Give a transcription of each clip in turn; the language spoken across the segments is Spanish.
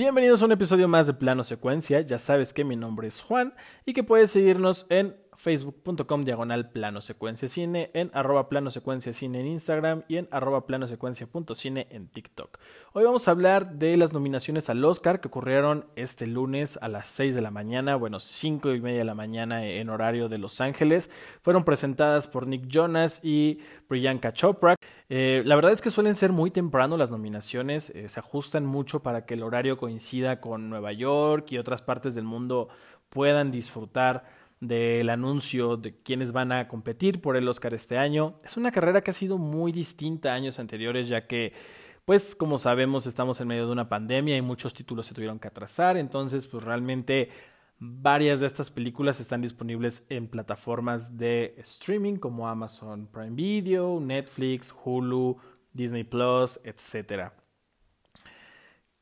Bienvenidos a un episodio más de Plano Secuencia. Ya sabes que mi nombre es Juan y que puedes seguirnos en facebook.com diagonal plano secuencia cine, en arroba plano secuencia cine en Instagram y en arroba plano secuencia.cine en TikTok. Hoy vamos a hablar de las nominaciones al Oscar que ocurrieron este lunes a las 6 de la mañana, bueno, 5 y media de la mañana en horario de Los Ángeles. Fueron presentadas por Nick Jonas y Priyanka Chopra. Eh, la verdad es que suelen ser muy temprano las nominaciones, eh, se ajustan mucho para que el horario coincida con Nueva York y otras partes del mundo puedan disfrutar del anuncio de quienes van a competir por el Oscar este año. Es una carrera que ha sido muy distinta a años anteriores, ya que, pues, como sabemos, estamos en medio de una pandemia y muchos títulos se tuvieron que atrasar. Entonces, pues, realmente varias de estas películas están disponibles en plataformas de streaming como Amazon Prime Video, Netflix, Hulu, Disney Plus, etcétera.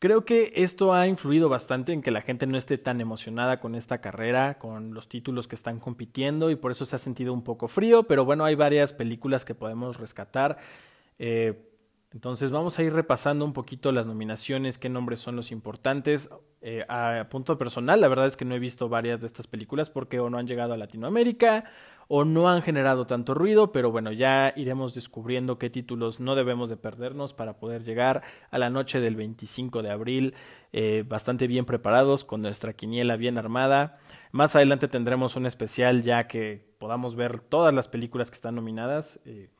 Creo que esto ha influido bastante en que la gente no esté tan emocionada con esta carrera, con los títulos que están compitiendo y por eso se ha sentido un poco frío, pero bueno, hay varias películas que podemos rescatar. Eh, entonces vamos a ir repasando un poquito las nominaciones, qué nombres son los importantes. Eh, a punto personal, la verdad es que no he visto varias de estas películas porque o no han llegado a Latinoamérica o no han generado tanto ruido, pero bueno, ya iremos descubriendo qué títulos no debemos de perdernos para poder llegar a la noche del 25 de abril eh, bastante bien preparados, con nuestra quiniela bien armada. Más adelante tendremos un especial ya que podamos ver todas las películas que están nominadas. Eh,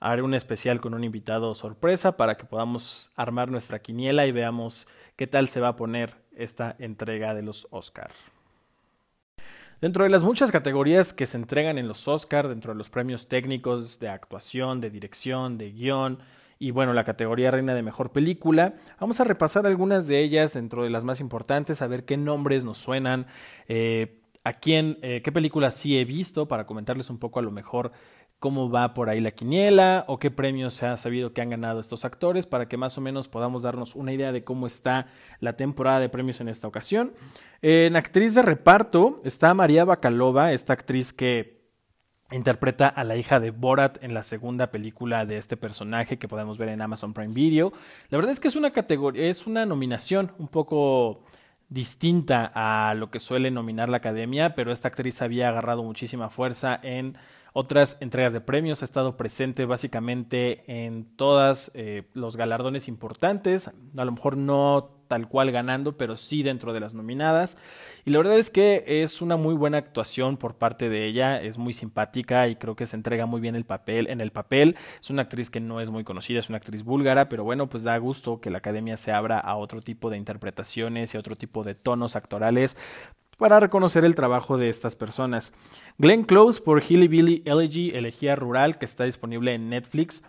haré un especial con un invitado sorpresa para que podamos armar nuestra quiniela y veamos qué tal se va a poner esta entrega de los Oscar. Dentro de las muchas categorías que se entregan en los Oscar, dentro de los premios técnicos de actuación, de dirección, de guion y bueno, la categoría reina de mejor película, vamos a repasar algunas de ellas dentro de las más importantes, a ver qué nombres nos suenan, eh, a quién, eh, qué películas sí he visto para comentarles un poco a lo mejor cómo va por ahí la quiniela o qué premios se ha sabido que han ganado estos actores para que más o menos podamos darnos una idea de cómo está la temporada de premios en esta ocasión. En actriz de reparto está María Bacalova, esta actriz que interpreta a la hija de Borat en la segunda película de este personaje que podemos ver en Amazon Prime Video. La verdad es que es una categoría, es una nominación un poco distinta a lo que suele nominar la academia, pero esta actriz había agarrado muchísima fuerza en otras entregas de premios. Ha estado presente básicamente en todos eh, los galardones importantes. A lo mejor no tal cual ganando, pero sí dentro de las nominadas. Y la verdad es que es una muy buena actuación por parte de ella, es muy simpática y creo que se entrega muy bien el papel en el papel. Es una actriz que no es muy conocida, es una actriz búlgara, pero bueno, pues da gusto que la academia se abra a otro tipo de interpretaciones y otro tipo de tonos actorales para reconocer el trabajo de estas personas. Glenn Close por Hilly Billy Elegy, Elegía Rural, que está disponible en Netflix.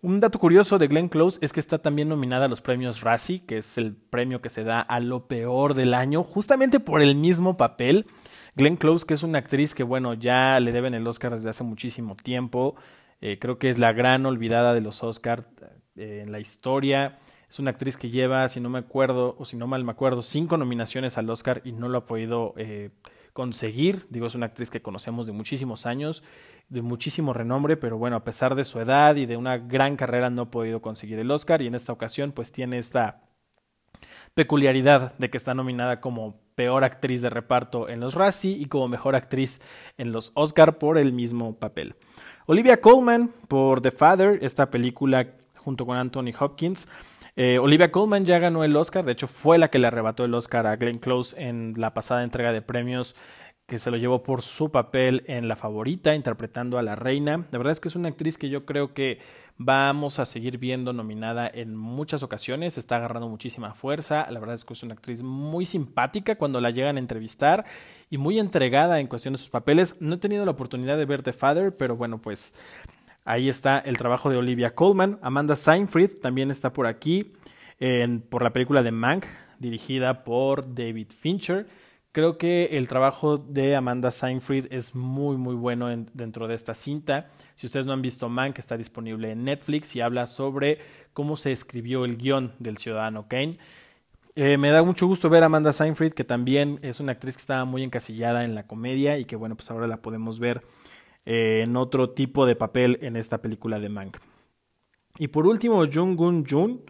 Un dato curioso de Glenn Close es que está también nominada a los premios Razzie, que es el premio que se da a lo peor del año, justamente por el mismo papel. Glenn Close, que es una actriz que, bueno, ya le deben el Oscar desde hace muchísimo tiempo. Eh, creo que es la gran olvidada de los Oscars eh, en la historia. Es una actriz que lleva, si no me acuerdo, o si no mal me acuerdo, cinco nominaciones al Oscar y no lo ha podido eh, conseguir. Digo, es una actriz que conocemos de muchísimos años, de muchísimo renombre, pero bueno, a pesar de su edad y de una gran carrera no ha podido conseguir el Oscar y en esta ocasión pues tiene esta peculiaridad de que está nominada como peor actriz de reparto en los Razzie y como mejor actriz en los Oscar por el mismo papel. Olivia Colman por The Father, esta película junto con Anthony Hopkins, eh, Olivia Colman ya ganó el Oscar, de hecho fue la que le arrebató el Oscar a Glenn Close en la pasada entrega de premios que se lo llevó por su papel en La Favorita, interpretando a la reina. La verdad es que es una actriz que yo creo que vamos a seguir viendo nominada en muchas ocasiones, está agarrando muchísima fuerza, la verdad es que es una actriz muy simpática cuando la llegan a entrevistar y muy entregada en cuestión de sus papeles. No he tenido la oportunidad de ver The Father, pero bueno, pues Ahí está el trabajo de Olivia Colman. Amanda Seinfried también está por aquí, por la película de Mank, dirigida por David Fincher. Creo que el trabajo de Amanda Seinfried es muy, muy bueno dentro de esta cinta. Si ustedes no han visto Mank, está disponible en Netflix y habla sobre cómo se escribió el guion del Ciudadano Kane. Eh, me da mucho gusto ver a Amanda Seinfried, que también es una actriz que estaba muy encasillada en la comedia y que, bueno, pues ahora la podemos ver eh, en otro tipo de papel en esta película de Mank. Y por último, Jung Gun Jun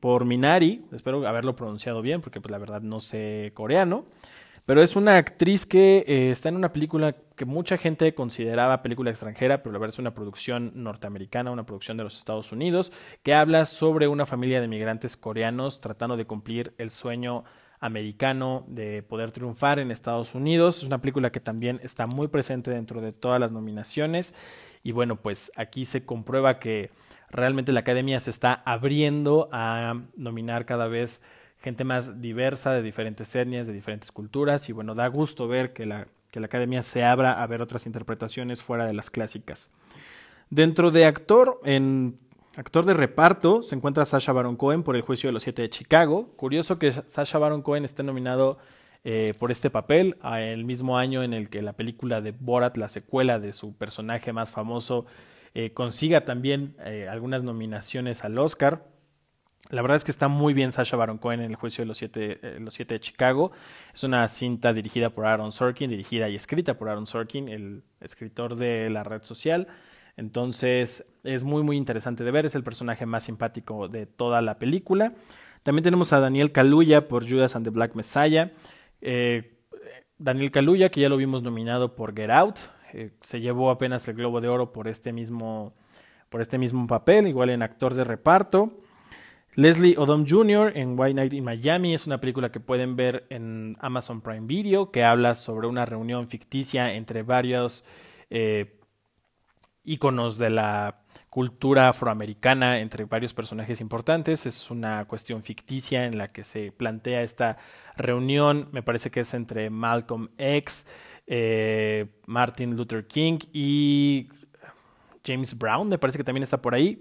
por Minari, espero haberlo pronunciado bien porque pues la verdad no sé coreano, pero es una actriz que eh, está en una película que mucha gente consideraba película extranjera, pero la verdad es una producción norteamericana, una producción de los Estados Unidos, que habla sobre una familia de migrantes coreanos tratando de cumplir el sueño americano de poder triunfar en Estados Unidos. Es una película que también está muy presente dentro de todas las nominaciones y bueno, pues aquí se comprueba que realmente la academia se está abriendo a nominar cada vez gente más diversa, de diferentes etnias, de diferentes culturas, y bueno, da gusto ver que la, que la academia se abra a ver otras interpretaciones fuera de las clásicas. Dentro de actor, en actor de reparto, se encuentra Sasha Baron Cohen por El Juicio de los Siete de Chicago. Curioso que Sasha Baron Cohen esté nominado eh, por este papel, el mismo año en el que la película de Borat, la secuela de su personaje más famoso, eh, consiga también eh, algunas nominaciones al Oscar. La verdad es que está muy bien Sasha Baron Cohen en el juicio de los siete, los siete de Chicago. Es una cinta dirigida por Aaron Sorkin, dirigida y escrita por Aaron Sorkin, el escritor de la red social. Entonces es muy muy interesante de ver, es el personaje más simpático de toda la película. También tenemos a Daniel Kaluuya por Judas and the Black Messiah. Eh, Daniel Kaluuya, que ya lo vimos nominado por Get Out, eh, se llevó apenas el Globo de Oro por este mismo, por este mismo papel, igual en actor de reparto. Leslie Odom Jr. en White Night in Miami es una película que pueden ver en Amazon Prime Video que habla sobre una reunión ficticia entre varios eh, íconos de la cultura afroamericana entre varios personajes importantes. Es una cuestión ficticia en la que se plantea esta reunión. Me parece que es entre Malcolm X, eh, Martin Luther King y James Brown. Me parece que también está por ahí.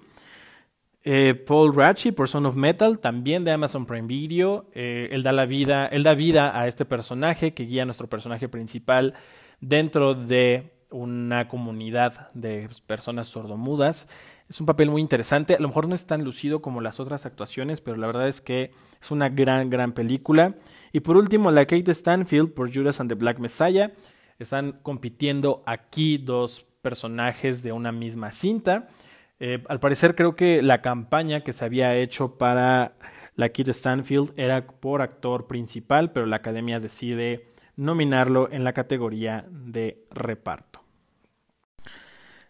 Eh, Paul Ratchie por Son of Metal, también de Amazon Prime Video. Eh, él, da la vida, él da vida a este personaje que guía a nuestro personaje principal dentro de una comunidad de personas sordomudas. Es un papel muy interesante. A lo mejor no es tan lucido como las otras actuaciones, pero la verdad es que es una gran, gran película. Y por último, la Kate Stanfield por Judas and the Black Messiah. Están compitiendo aquí dos personajes de una misma cinta. Eh, al parecer creo que la campaña que se había hecho para la Kid Stanfield era por actor principal, pero la academia decide nominarlo en la categoría de reparto.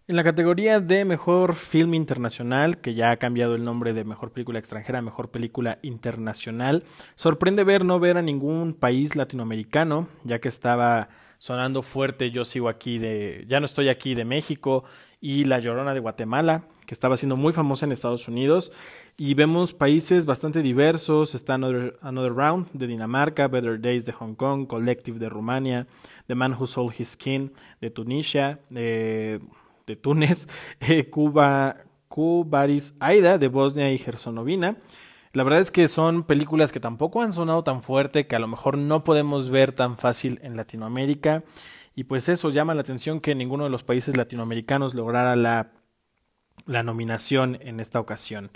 En la categoría de mejor film internacional, que ya ha cambiado el nombre de mejor película extranjera a mejor película internacional, sorprende ver no ver a ningún país latinoamericano, ya que estaba sonando fuerte Yo sigo aquí de, ya no estoy aquí de México y La Llorona de Guatemala, que estaba siendo muy famosa en Estados Unidos. Y vemos países bastante diversos. Está Another, Round de Dinamarca, Better Days de Hong Kong, Collective de Rumania, The Man Who Sold His Skin de Tunisia, de, de Túnez, eh, Cuba, Cubaris Aida de Bosnia y Herzegovina. La verdad es que son películas que tampoco han sonado tan fuerte, que a lo mejor no podemos ver tan fácil en Latinoamérica. Y pues eso llama la atención que ninguno de los países latinoamericanos lograra la, la nominación en esta ocasión.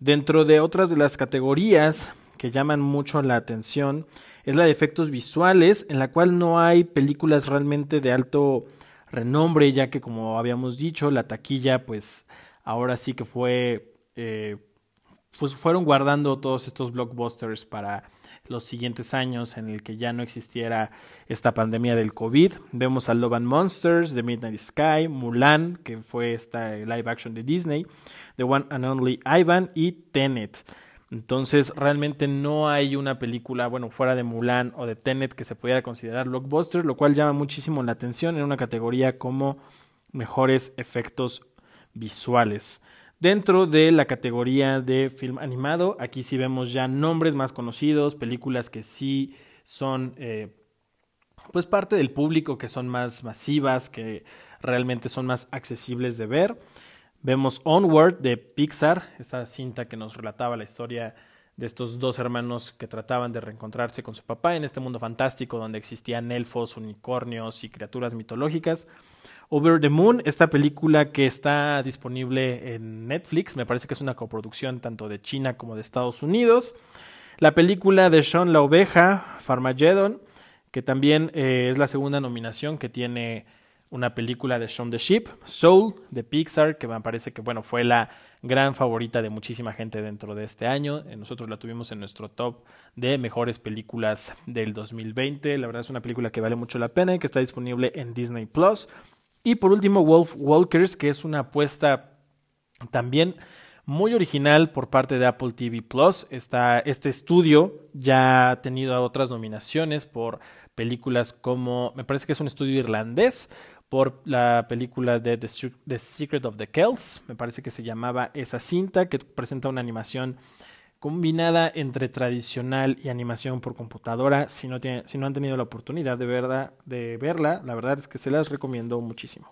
Dentro de otras de las categorías que llaman mucho la atención es la de efectos visuales, en la cual no hay películas realmente de alto renombre, ya que como habíamos dicho, la taquilla pues ahora sí que fue, eh, pues fueron guardando todos estos blockbusters para los siguientes años en el que ya no existiera esta pandemia del COVID. Vemos a Love and Monsters, The Midnight Sky, Mulan, que fue esta live action de Disney, The One and Only Ivan y Tenet. Entonces, realmente no hay una película, bueno, fuera de Mulan o de Tenet que se pudiera considerar blockbuster, lo cual llama muchísimo la atención en una categoría como mejores efectos visuales. Dentro de la categoría de film animado, aquí sí vemos ya nombres más conocidos, películas que sí son eh, pues parte del público, que son más masivas, que realmente son más accesibles de ver. Vemos Onward de Pixar, esta cinta que nos relataba la historia de estos dos hermanos que trataban de reencontrarse con su papá en este mundo fantástico donde existían elfos, unicornios y criaturas mitológicas. Over the Moon, esta película que está disponible en Netflix, me parece que es una coproducción tanto de China como de Estados Unidos. La película de Sean la Oveja, Farmageddon, que también eh, es la segunda nominación que tiene una película de Shaun the Sheep, Soul, de Pixar, que me parece que bueno, fue la gran favorita de muchísima gente dentro de este año. Eh, nosotros la tuvimos en nuestro top de mejores películas del 2020. La verdad es una película que vale mucho la pena y que está disponible en Disney Plus. Y por último, Wolf Walkers, que es una apuesta también muy original por parte de Apple TV Plus. este estudio ya ha tenido otras nominaciones por películas como, me parece que es un estudio irlandés, por la película de The, Secret of the Kells, me parece que se llamaba esa cinta, que presenta una animación combinada entre tradicional y animación por computadora. Si no, si no han tenido la oportunidad de, de verla, la verdad es que se las recomiendo muchísimo.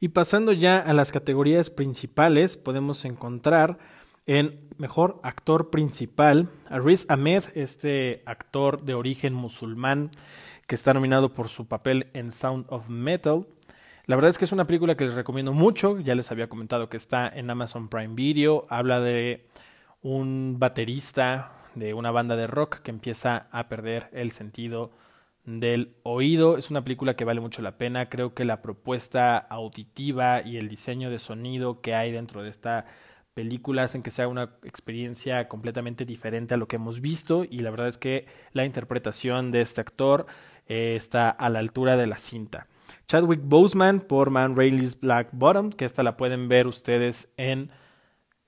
Y pasando ya a las categorías principales, podemos encontrar en Mejor Actor Principal a Riz Ahmed, este actor de origen musulmán que está nominado por su papel en Sound of Metal. La verdad es que es una película que les recomiendo mucho, ya les había comentado que está en Amazon Prime Video, habla de un baterista de una banda de rock que empieza a perder el sentido del oído. Es una película que vale mucho la pena. Creo que la propuesta auditiva y el diseño de sonido que hay dentro de esta película hacen que sea una experiencia completamente diferente a lo que hemos visto y la verdad es que la interpretación de este actor está a la altura de la cinta. Chadwick Boseman por Man Rayleigh's Black Bottom, que esta la pueden ver ustedes en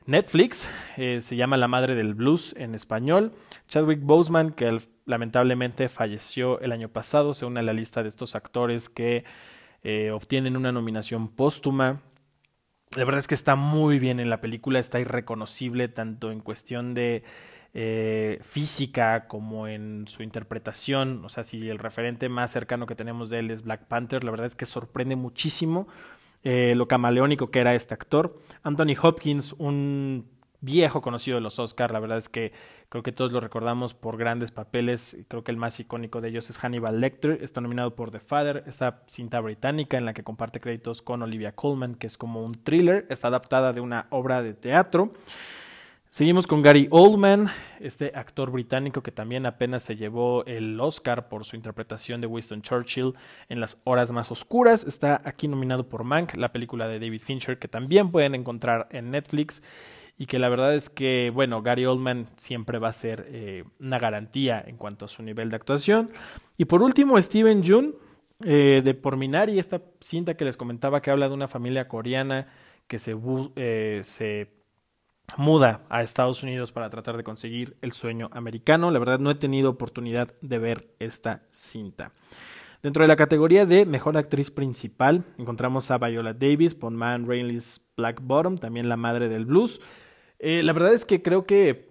Netflix, eh, se llama La Madre del Blues en español. Chadwick Boseman, que lamentablemente falleció el año pasado, se une a la lista de estos actores que eh, obtienen una nominación póstuma. La verdad es que está muy bien en la película, está irreconocible tanto en cuestión de eh, física como en su interpretación. O sea, si el referente más cercano que tenemos de él es Black Panther, la verdad es que sorprende muchísimo eh, lo camaleónico que era este actor. Anthony Hopkins, un viejo conocido de los Oscars, la verdad es que creo que todos lo recordamos por grandes papeles, creo que el más icónico de ellos es Hannibal Lecter, está nominado por The Father, esta cinta británica en la que comparte créditos con Olivia Colman, que es como un thriller, está adaptada de una obra de teatro. Seguimos con Gary Oldman, este actor británico que también apenas se llevó el Oscar por su interpretación de Winston Churchill en Las Horas Más Oscuras. Está aquí nominado por Mank, la película de David Fincher, que también pueden encontrar en Netflix. Y que la verdad es que, bueno, Gary Oldman siempre va a ser eh, una garantía en cuanto a su nivel de actuación. Y por último, Steven Jun, eh, de Porminari, esta cinta que les comentaba que habla de una familia coreana que se, eh, se muda a Estados Unidos para tratar de conseguir el sueño americano. La verdad no he tenido oportunidad de ver esta cinta. Dentro de la categoría de Mejor Actriz Principal encontramos a Viola Davis por Man Rainley's Black Bottom, también la madre del blues. Eh, la verdad es que creo que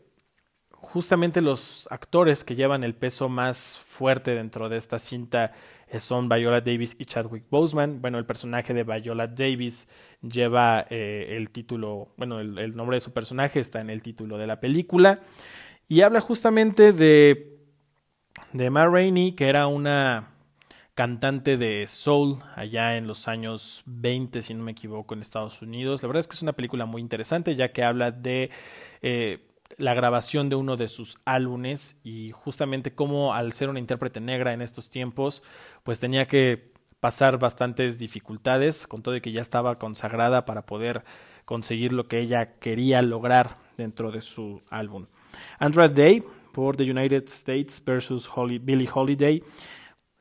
justamente los actores que llevan el peso más fuerte dentro de esta cinta son Viola Davis y Chadwick Boseman. Bueno, el personaje de Viola Davis lleva eh, el título, bueno, el, nombre de su personaje está en el título de la película y habla justamente de, de Ma Rainey, que era una cantante de soul allá en los años 20, si no me equivoco, en Estados Unidos. La verdad es que es una película muy interesante ya que habla de eh, la grabación de uno de sus álbumes y justamente cómo al ser una intérprete negra en estos tiempos, pues tenía que pasar bastantes dificultades, con todo y que ya estaba consagrada para poder conseguir lo que ella quería lograr dentro de su álbum. Andra Day por The United States versus Billie Holiday.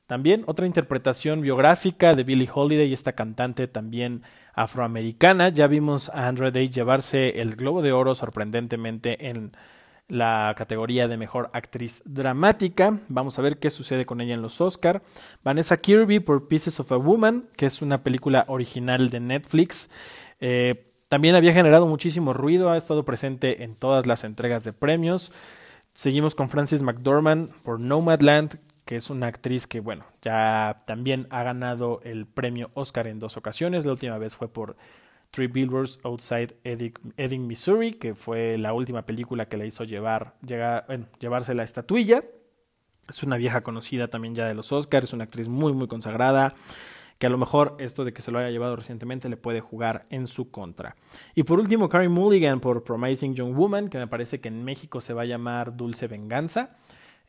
También otra interpretación biográfica de Billie Holiday, esta cantante también afroamericana. Ya vimos a Andra Day llevarse el Globo de Oro sorprendentemente en la categoría de mejor actriz dramática. Vamos a ver qué sucede con ella en los Oscar. Vanessa Kirby por Pieces of a Woman, que es una película original de Netflix. Eh, también había generado muchísimo ruido, ha estado presente en todas las entregas de premios. Seguimos con Frances McDormand por Nomadland, que es una actriz que, bueno, ya también ha ganado el premio Oscar en dos ocasiones. La última vez fue por Three Billboards Outside Edding, Missouri, que fue la última película que le hizo llevar, llevarse la estatuilla. Es una vieja conocida también ya de los Oscars, es una actriz muy, muy consagrada, que a lo mejor esto de que se lo haya llevado recientemente le puede jugar en su contra. Y por último, Carrie Mulligan por Promising Young Woman, que me parece que en México se va a llamar Dulce Venganza.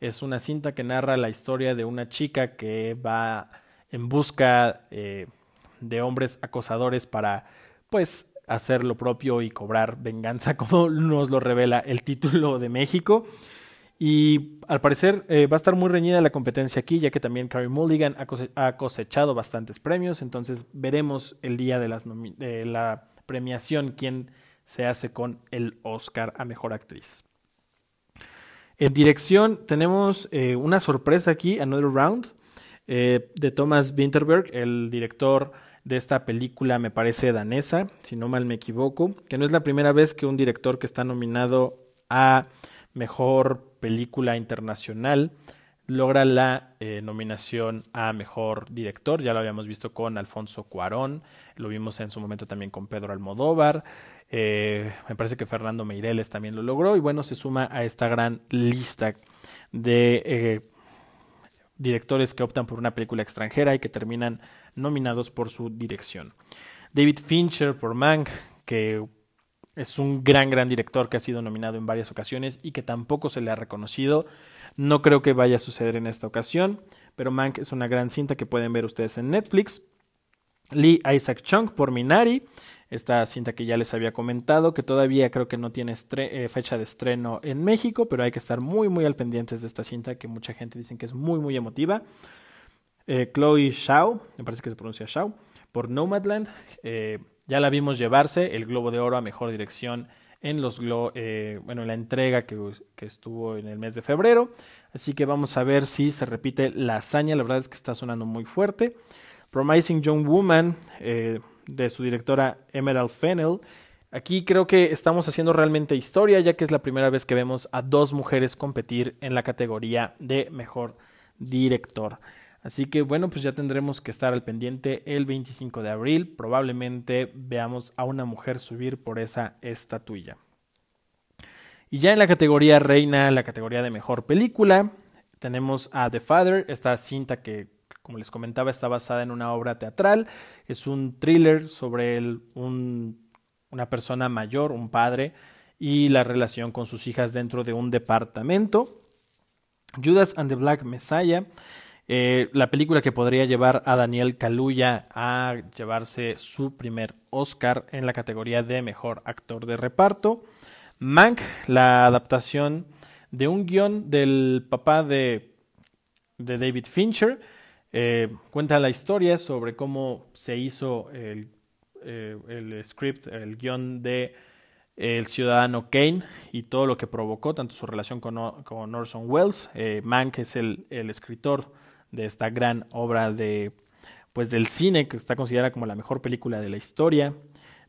Es una cinta que narra la historia de una chica que va en busca eh, de hombres acosadores para, pues, hacer lo propio y cobrar venganza, como nos lo revela el título de México. Y al parecer eh, va a estar muy reñida la competencia aquí, ya que también Carrie Mulligan ha cosechado bastantes premios. Entonces veremos el día de, las la premiación quién se hace con el Oscar a Mejor Actriz. En dirección tenemos eh, una sorpresa aquí, Another Round, eh, de Thomas Winterberg, el director de esta película, me parece danesa, si no mal me equivoco, que no es la primera vez que un director que está nominado a Mejor Película Internacional logra la eh, nominación a Mejor Director, ya lo habíamos visto con Alfonso Cuarón, lo vimos en su momento también con Pedro Almodóvar, eh, me parece que Fernando Meireles también lo logró y bueno, se suma a esta gran lista de eh, directores que optan por una película extranjera y que terminan nominados por su dirección. David Fincher por Mank, que es un gran, gran director que ha sido nominado en varias ocasiones y que tampoco se le ha reconocido. No creo que vaya a suceder en esta ocasión, pero Mank es una gran cinta que pueden ver ustedes en Netflix. Lee Isaac Chung por Minari, esta cinta que ya les había comentado, que todavía creo que no tiene eh, fecha de estreno en México, pero hay que estar muy, muy al pendientes de esta cinta que mucha gente dice que es muy, muy emotiva. Eh, Chloe Shao, me parece que se pronuncia Shao, por Nomadland. Eh, ya la vimos llevarse el Globo de Oro a Mejor Dirección en los bueno, la entrega que, que, estuvo en el mes de febrero. Así que vamos a ver si se repite la hazaña. La verdad es que está sonando muy fuerte. Promising Young Woman, de su directora Emerald Fennell. Aquí creo que estamos haciendo realmente historia, ya que es la primera vez que vemos a dos mujeres competir en la categoría de mejor director. Así que bueno, pues ya tendremos que estar al pendiente el 25 de abril. Probablemente veamos a una mujer subir por esa estatuilla. Y ya en la categoría reina, la categoría de mejor película, tenemos a The Father, esta cinta que como les comentaba, está basada en una obra teatral. Es un thriller sobre una persona mayor, un padre, y la relación con sus hijas dentro de un departamento. Judas and the Black Messiah, eh, la película que podría llevar a Daniel Kaluuya a llevarse su primer Oscar en la categoría de mejor actor de reparto. Mank, la adaptación de un guion del papá de, de David Fincher, eh, cuenta la historia sobre cómo se hizo el, eh, el script, el guion de El Ciudadano Kane y todo lo que provocó, tanto su relación con, con Orson Welles. Eh, Mank es el, el, escritor de esta gran obra de, pues, del cine que está considerada como la mejor película de la historia.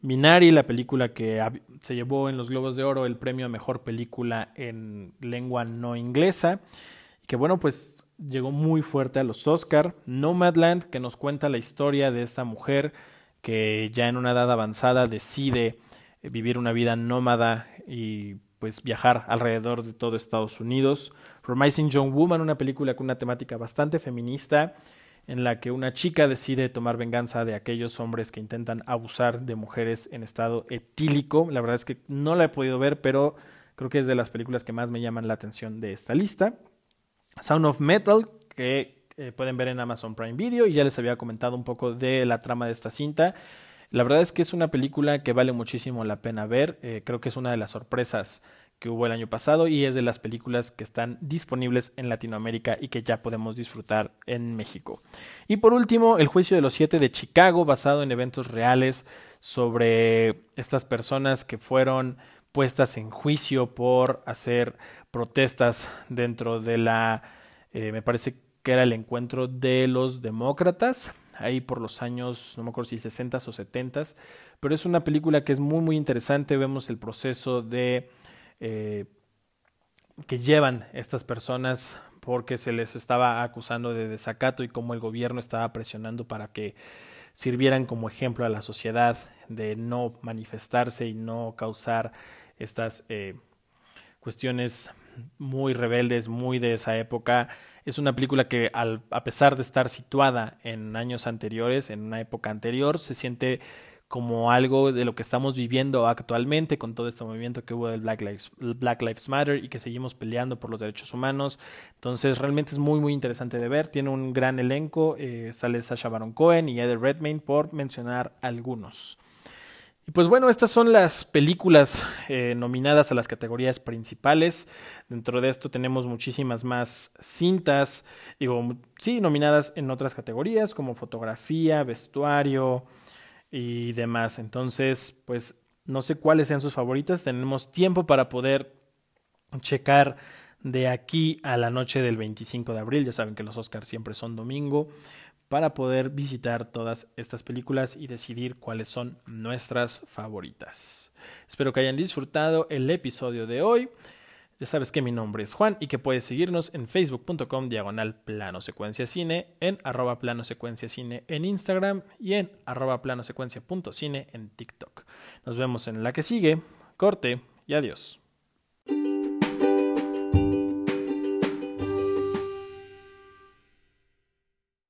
Minari, la película que se llevó en los Globos de Oro el premio a mejor película en lengua no inglesa. Que bueno, pues llegó muy fuerte a los Oscar. Nomadland, que nos cuenta la historia de esta mujer que ya en una edad avanzada decide vivir una vida nómada y pues viajar alrededor de todo Estados Unidos. Promising Young Woman, una película con una temática bastante feminista en la que una chica decide tomar venganza de aquellos hombres que intentan abusar de mujeres en estado etílico. La verdad es que no la he podido ver, pero creo que es de las películas que más me llaman la atención de esta lista. Sound of Metal, que eh, pueden ver en Amazon Prime Video y ya les había comentado un poco de la trama de esta cinta. La verdad es que es una película que vale muchísimo la pena ver, eh, creo que es una de las sorpresas que hubo el año pasado y es de las películas que están disponibles en Latinoamérica y que ya podemos disfrutar en México. Y por último, El juicio de los siete de Chicago, basado en eventos reales sobre estas personas que fueron puestas en juicio por hacer protestas dentro de la, eh, me parece que era el encuentro de los demócratas, ahí por los años, no me acuerdo si 60 o 70, pero es una película que es muy, muy interesante, vemos el proceso de... Eh, que llevan estas personas porque se les estaba acusando de desacato y cómo el gobierno estaba presionando para que sirvieran como ejemplo a la sociedad de no manifestarse y no causar estas eh, cuestiones muy rebeldes, muy de esa época. Es una película que al, a pesar de estar situada en años anteriores, en una época anterior, se siente como algo de lo que estamos viviendo actualmente con todo este movimiento que hubo del Black Lives, Black Lives Matter y que seguimos peleando por los derechos humanos. Entonces realmente es muy muy interesante de ver. Tiene un gran elenco. Eh, sale Sasha Baron Cohen y Eddie Redmayne por mencionar algunos. Y pues bueno, estas son las películas eh, nominadas a las categorías principales. Dentro de esto tenemos muchísimas más cintas, digo, sí, nominadas en otras categorías como fotografía, vestuario, y demás. Entonces, pues no sé cuáles sean sus favoritas. Tenemos tiempo para poder checar de aquí a la noche del 25 de abril. Ya saben que los Oscars siempre son domingo para poder visitar todas estas películas y decidir cuáles son nuestras favoritas. Espero que hayan disfrutado el episodio de hoy. Ya sabes que mi nombre es Juan y que puedes seguirnos en facebook.com diagonal plano secuencia cine, en arroba plano secuencia cine en Instagram y en arroba plano secuencia punto cine en TikTok. Nos vemos en la que sigue. Corte y adiós.